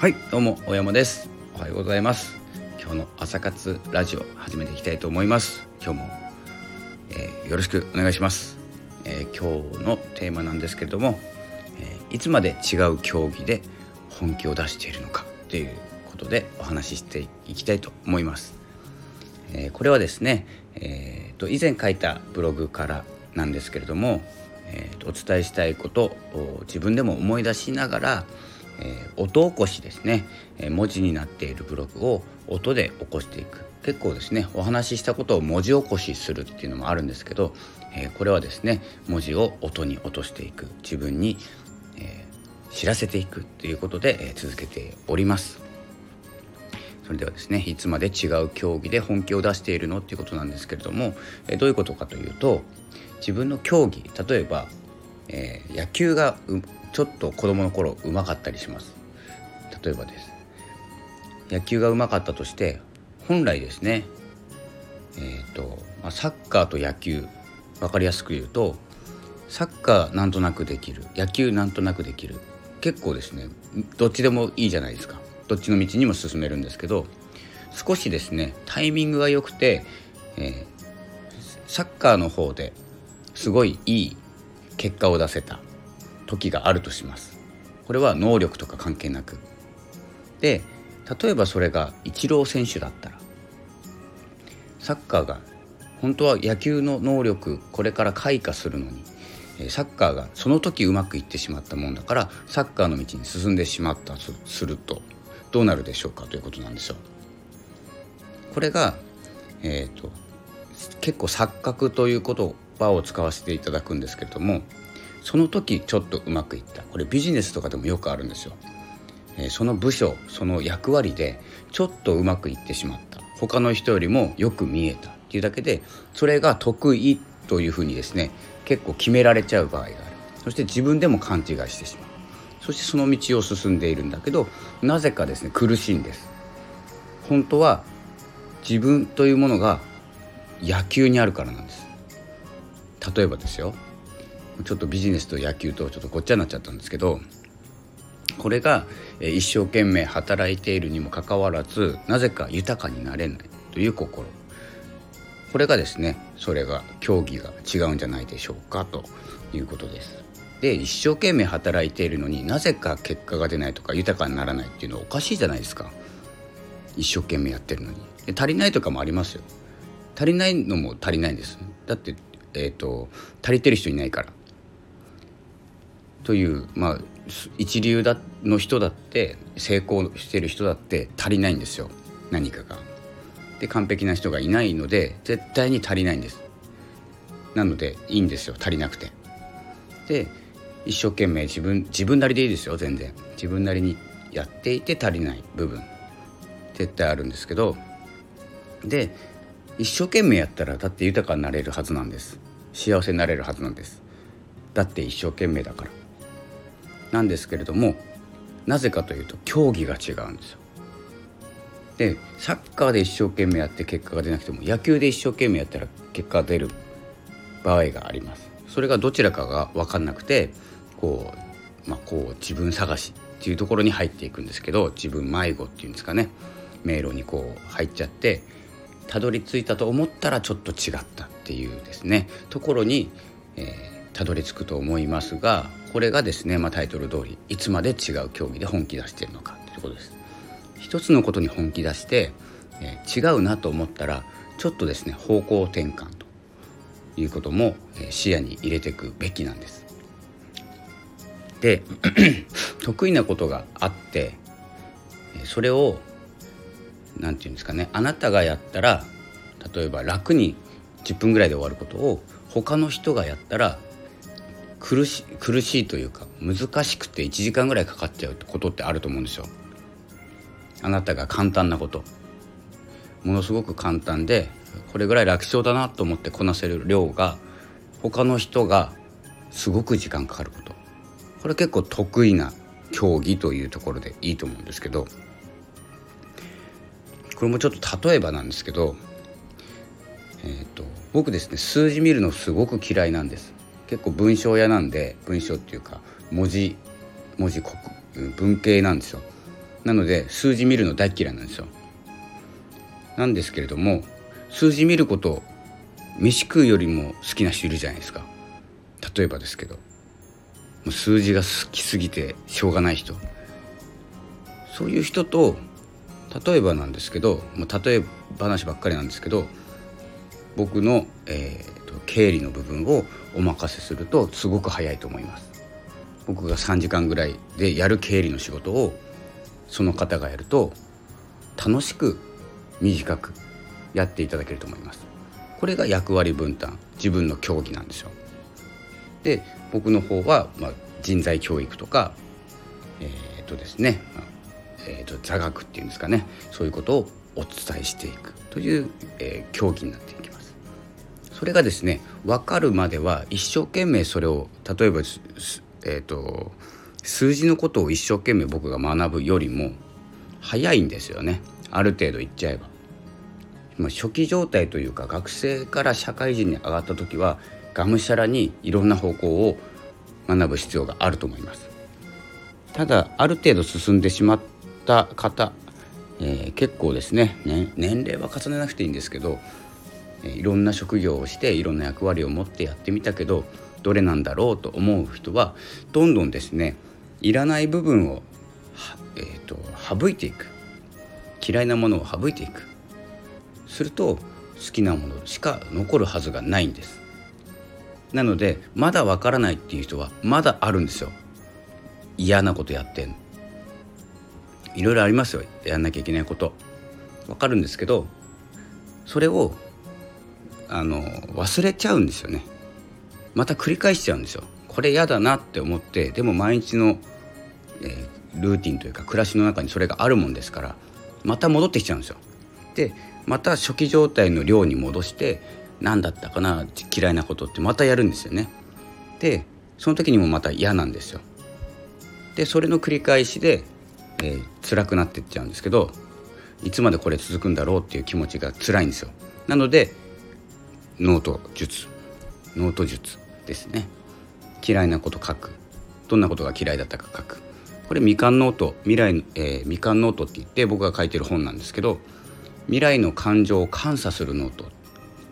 はいどうも大山です。おはようございます。今日の朝活ラジオ始めていきたいと思います。今日も、えー、よろしくお願いします、えー、今日のテーマなんですけれども、えー、いつまで違う競技で本気を出しているのかということでお話ししていきたいと思います、えこれはですね、えーと、以前書いたブログからなんですけれども、えーと、お伝えしたいことを自分でも思い出しながら、えー、音起こしですね、えー、文字になっているブログを音で起こしていく。結構ですねお話ししたことを文字起こしするっていうのもあるんですけど、えー、これはですね文字を音に落としていく。自分に、え知らせていくということで、え続けております。それではですねいつまで違う競技で本気を出しているのっていうことなんですけれども、えどういうことかというと自分の競技例えば、え野球がちょっと子供の頃うまかったりします。例えばです。野球がうまかったとして本来ですね。えっ、ー、と、まあ、サッカーと野球。分かりやすく言うとサッカーなんとなくできる。野球なんとなくできる。結構ですねどっちでもいいじゃないですか。どっちの道にも進めるんですけど少しですねタイミングが良くて、えー、サッカーの方ですごいいい結果を出せた。時があるとしますこれは能力とか関係なくで例えばそれがイチロー選手だったらサッカーが本当は野球の能力これから開花するのにサッカーがその時うまくいってしまったもんだからサッカーの道に進んでしまったとするとどうなるでしょうかということなんですよ。これが、えーと結構錯覚という言葉を使わせていただくんですけれどもその時ちょっとうまくいった。これビジネスとかでもよくあるんですよ、えー、その部署その役割でちょっとうまくいってしまった。他の人よりもよく見えた。っていうだけでそれが得意というふうにですね結構決められちゃう場合がある。そして自分でも勘違いしてしまう。そしてその道を進んでいるんだけどなぜかですね苦しいんです。本当は自分というものが野球にあるからなんです。例えばですよ。ちょっとビジネスと野球とちょっとごっちゃになっちゃったんですけどこれが一生懸命働いているにもかかわらずなぜか豊かになれないという心。これがですねそれが競技が違うんじゃないでしょうかということです。で一生懸命働いているのになぜか結果が出ないとか豊かにならないっていうのはおかしいじゃないですか。一生懸命やってるのに。で足りないとかもありますよ。足りないのも足りないんです。だってえっ、ー、と足りてる人いないから。というまあ一流だの人だって成功してる人だって足りないんですよ。何かが。で完璧な人がいないので絶対に足りないんです。なのでいいんですよ。足りなくて。で一生懸命自分自分なりでいいですよ。全然。自分なりにやっていて足りない部分。絶対あるんですけど。で一生懸命やったらだって豊かになれるはずなんです。幸せになれるはずなんです。だって一生懸命だから。なんですけれどもなぜかというと競技が違うんですよ。でサッカーで一生懸命やって結果が出なくても野球で一生懸命やったら結果が出る場合があります。それがどちらかが分かんなくてこう,、まあ、こう自分探しっていうところに入っていくんですけど自分迷子っていうんですかね迷路にこう入っちゃってたどり着いたと思ったらちょっと違ったっていうですねところに、えー、たどり着くと思いますがこれがですね、まあ、タイトル通りいつまで違う競技で本気出してるのかということです。一つのことに本気出して、えー、違うなと思ったらちょっとですね方向転換ということも、え、視野に入れていくべきなんです。で 得意なことがあってそれを何て言うんですかねあなたがやったら例えば楽に10分ぐらいで終わることを他の人がやったら苦し苦しいというか難しくて1時間ぐらいかかっちゃうことってあると思うんですよ。あなたが簡単なこと。ものすごく簡単でこれぐらい楽勝だなと思ってこなせる量が他の人がすごく時間かかること。これ結構得意な競技というところでいいと思うんですけどこれもちょっと例えばなんですけど、えーと、僕ですね数字見るのすごく嫌いなんです。結構文章屋なんで文章っていうか文字文字文系なんですよ。なので数字見るの大嫌いなんですよ。なんですけれども数字見ること飯食うよりも好きな人いるじゃないですか。例えばですけどもう数字が好きすぎてしょうがない人。そういう人と例えばなんですけどもう例え話ばっかりなんですけど僕の、えーと、経理の部分をお任せするとすごく早いと思います。僕が3時間ぐらいでやる経理の仕事をその方がやると楽しく短くやっていただけると思います。これが役割分担自分の競技なんですよ。で僕の方は、まあ、人材教育とかえー、っとですね、まあ、えー、っと座学っていうんですかね。そういうことをお伝えしていくという、えー、競技になっています。それがですね分かるまでは一生懸命それを例えばえーと、数字のことを一生懸命僕が学ぶよりも早いんですよねある程度いっちゃえば。ま、初期状態というか学生から社会人に上がった時はがむしゃらにいろんな方向を学ぶ必要があると思います。ただある程度進んでしまった方、えー、結構ですねね年齢は重ねなくていいんですけど、いろんな職業をしていろんな役割を持ってやってみたけどどれなんだろうと思う人はどんどんですねいらない部分を、えーと、省いていく。嫌いなものを省いていく。すると好きなものしか残るはずがないんです。なのでまだわからないっていう人はまだあるんですよ。嫌なことやってんいろいろありますよ。やんなきゃいけないこと。わかるんですけどそれをあの忘れちゃうんですよね。また繰り返しちゃうんですよ。これ嫌だなって思ってでも毎日の、えー、ルーティンというか暮らしの中にそれがあるもんですからまた戻ってきちゃうんですよ。でまた初期状態の量に戻して何だったかな嫌いなことってまたやるんですよね。でその時にもまた嫌なんですよ。でそれの繰り返しで、えー、辛くなってっちゃうんですけどいつまでこれ続くんだろうっていう気持ちが辛いんですよ。なのでノート術。ノート術ですね。嫌いなこと書く。どんなことが嫌いだったか書く。これみかんノート。未来、えー、みかんノートって言って僕が書いてる本なんですけど未来の感情を監査するノート。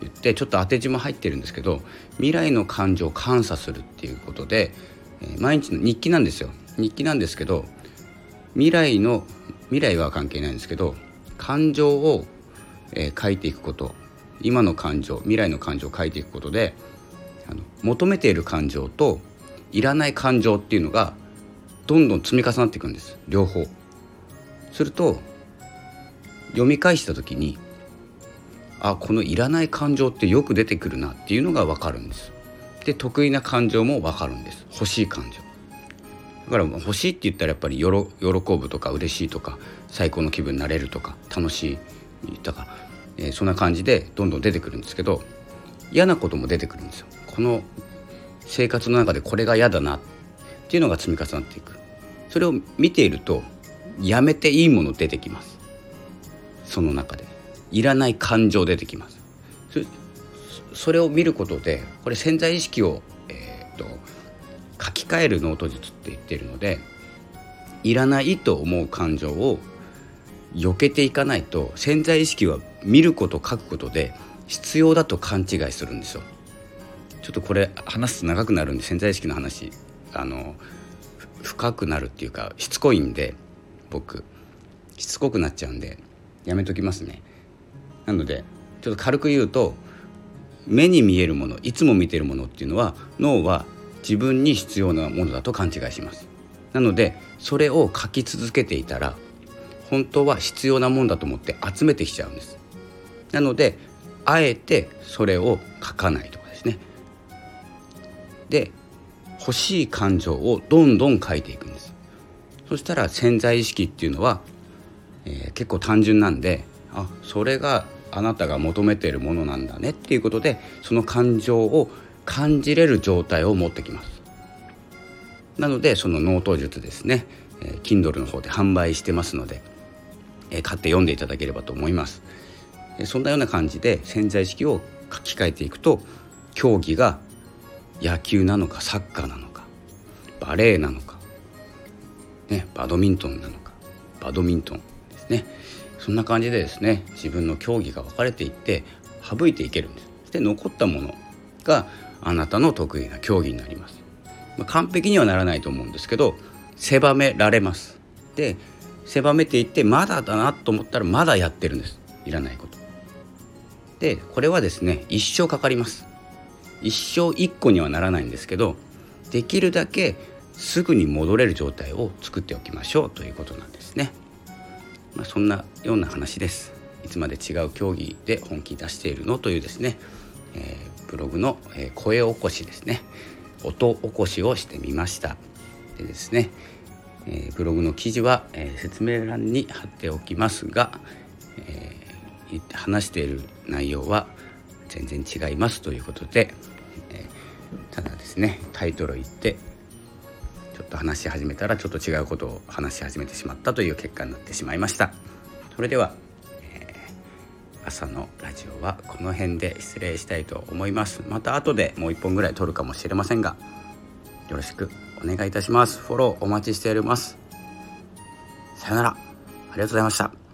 言ってちょっと当て字も入ってるんですけど未来の感情を監査するっていうことで、えー、毎日の日記なんですよ。日記なんですけど未来の未来は関係ないんですけど感情を、えー、書いていくこと。今の感情未来の感情を書いていくことであの求めている感情といらない感情っていうのがどんどん積み重なっていくんです両方。すると読み返した時にあこのいらない感情ってよく出てくるなっていうのが分かるんです。で得意な感情も分かるんです欲しい感情。だから欲しいって言ったらやっぱり喜ぶとか嬉しいとか最高の気分になれるとか楽しいとから、えー、そんな感じでどんどん出てくるんですけど嫌なことも出てくるんですよ。この生活の中でこれが嫌だなっていうのが積み重なっていく。それを見ているとやめていいもの出てきます。その中で。いらない感情出てきます。それを見ることでこれ潜在意識を、えーと、書き換えるノート術って言ってるのでいらないと思う感情を避けていかないと潜在意識は見ること書くことで必要だと勘違いするんですよ。ちょっとこれ話すと長くなるんで潜在意識の話。あの深くなるっていうかしつこいんで僕。しつこくなっちゃうんでやめときますね。なのでちょっと軽く言うと目に見えるものいつも見てるものっていうのは脳は自分に必要なものだと勘違いします。なのでそれを書き続けていたら本当は必要なもんだと思って集めてきちゃうんです。なのであえてそれを書かないとかですね。で欲しい感情をどんどん書いていくんです。そしたら潜在意識っていうのは、えー、結構単純なんであそれがあなたが求めているものなんだね。っていうことでその感情を感じれる状態を持ってきます。なのでその脳ト術ですね、えー、Kindle の方で販売してますので、えー、買って読んでいただければと思います、そんなような感じで潜在意識を書き換えていくと競技が野球なのかサッカーなのかバレーなのか、ね、バドミントンなのかバドミントンですね。そんな感じでですね自分の競技が分かれていって省いていけるんです。で残ったものがあなたの得意な競技になります、まあ、完璧にはならないと思うんですけど狭められます。で狭めていってまだだなと思ったらまだやってるんです。いらないこと。でこれはですね一生かかります。一生一個にはならないんですけどできるだけすぐに戻れる状態を作っておきましょうということなんですね、まあ、そんなような話です。いつまで違う競技で本気出しているのというですね、えー、ブログの、え、声起こしですね。音起こしをしてみました。でですね、えー、ブログの記事は、え、説明欄に貼っておきますが、え、話している内容は全然違いますということで、えただですねタイトルを言ってちょっと話し始めたらちょっと違うことを話し始めてしまったという結果になってしまいました。それでは、え朝のラジオはこの辺で失礼したいと思います。また後でもう一本ぐらい撮るかもしれませんがよろしくお願いいたします。フォローお待ちしております。さよなら。ありがとうございました。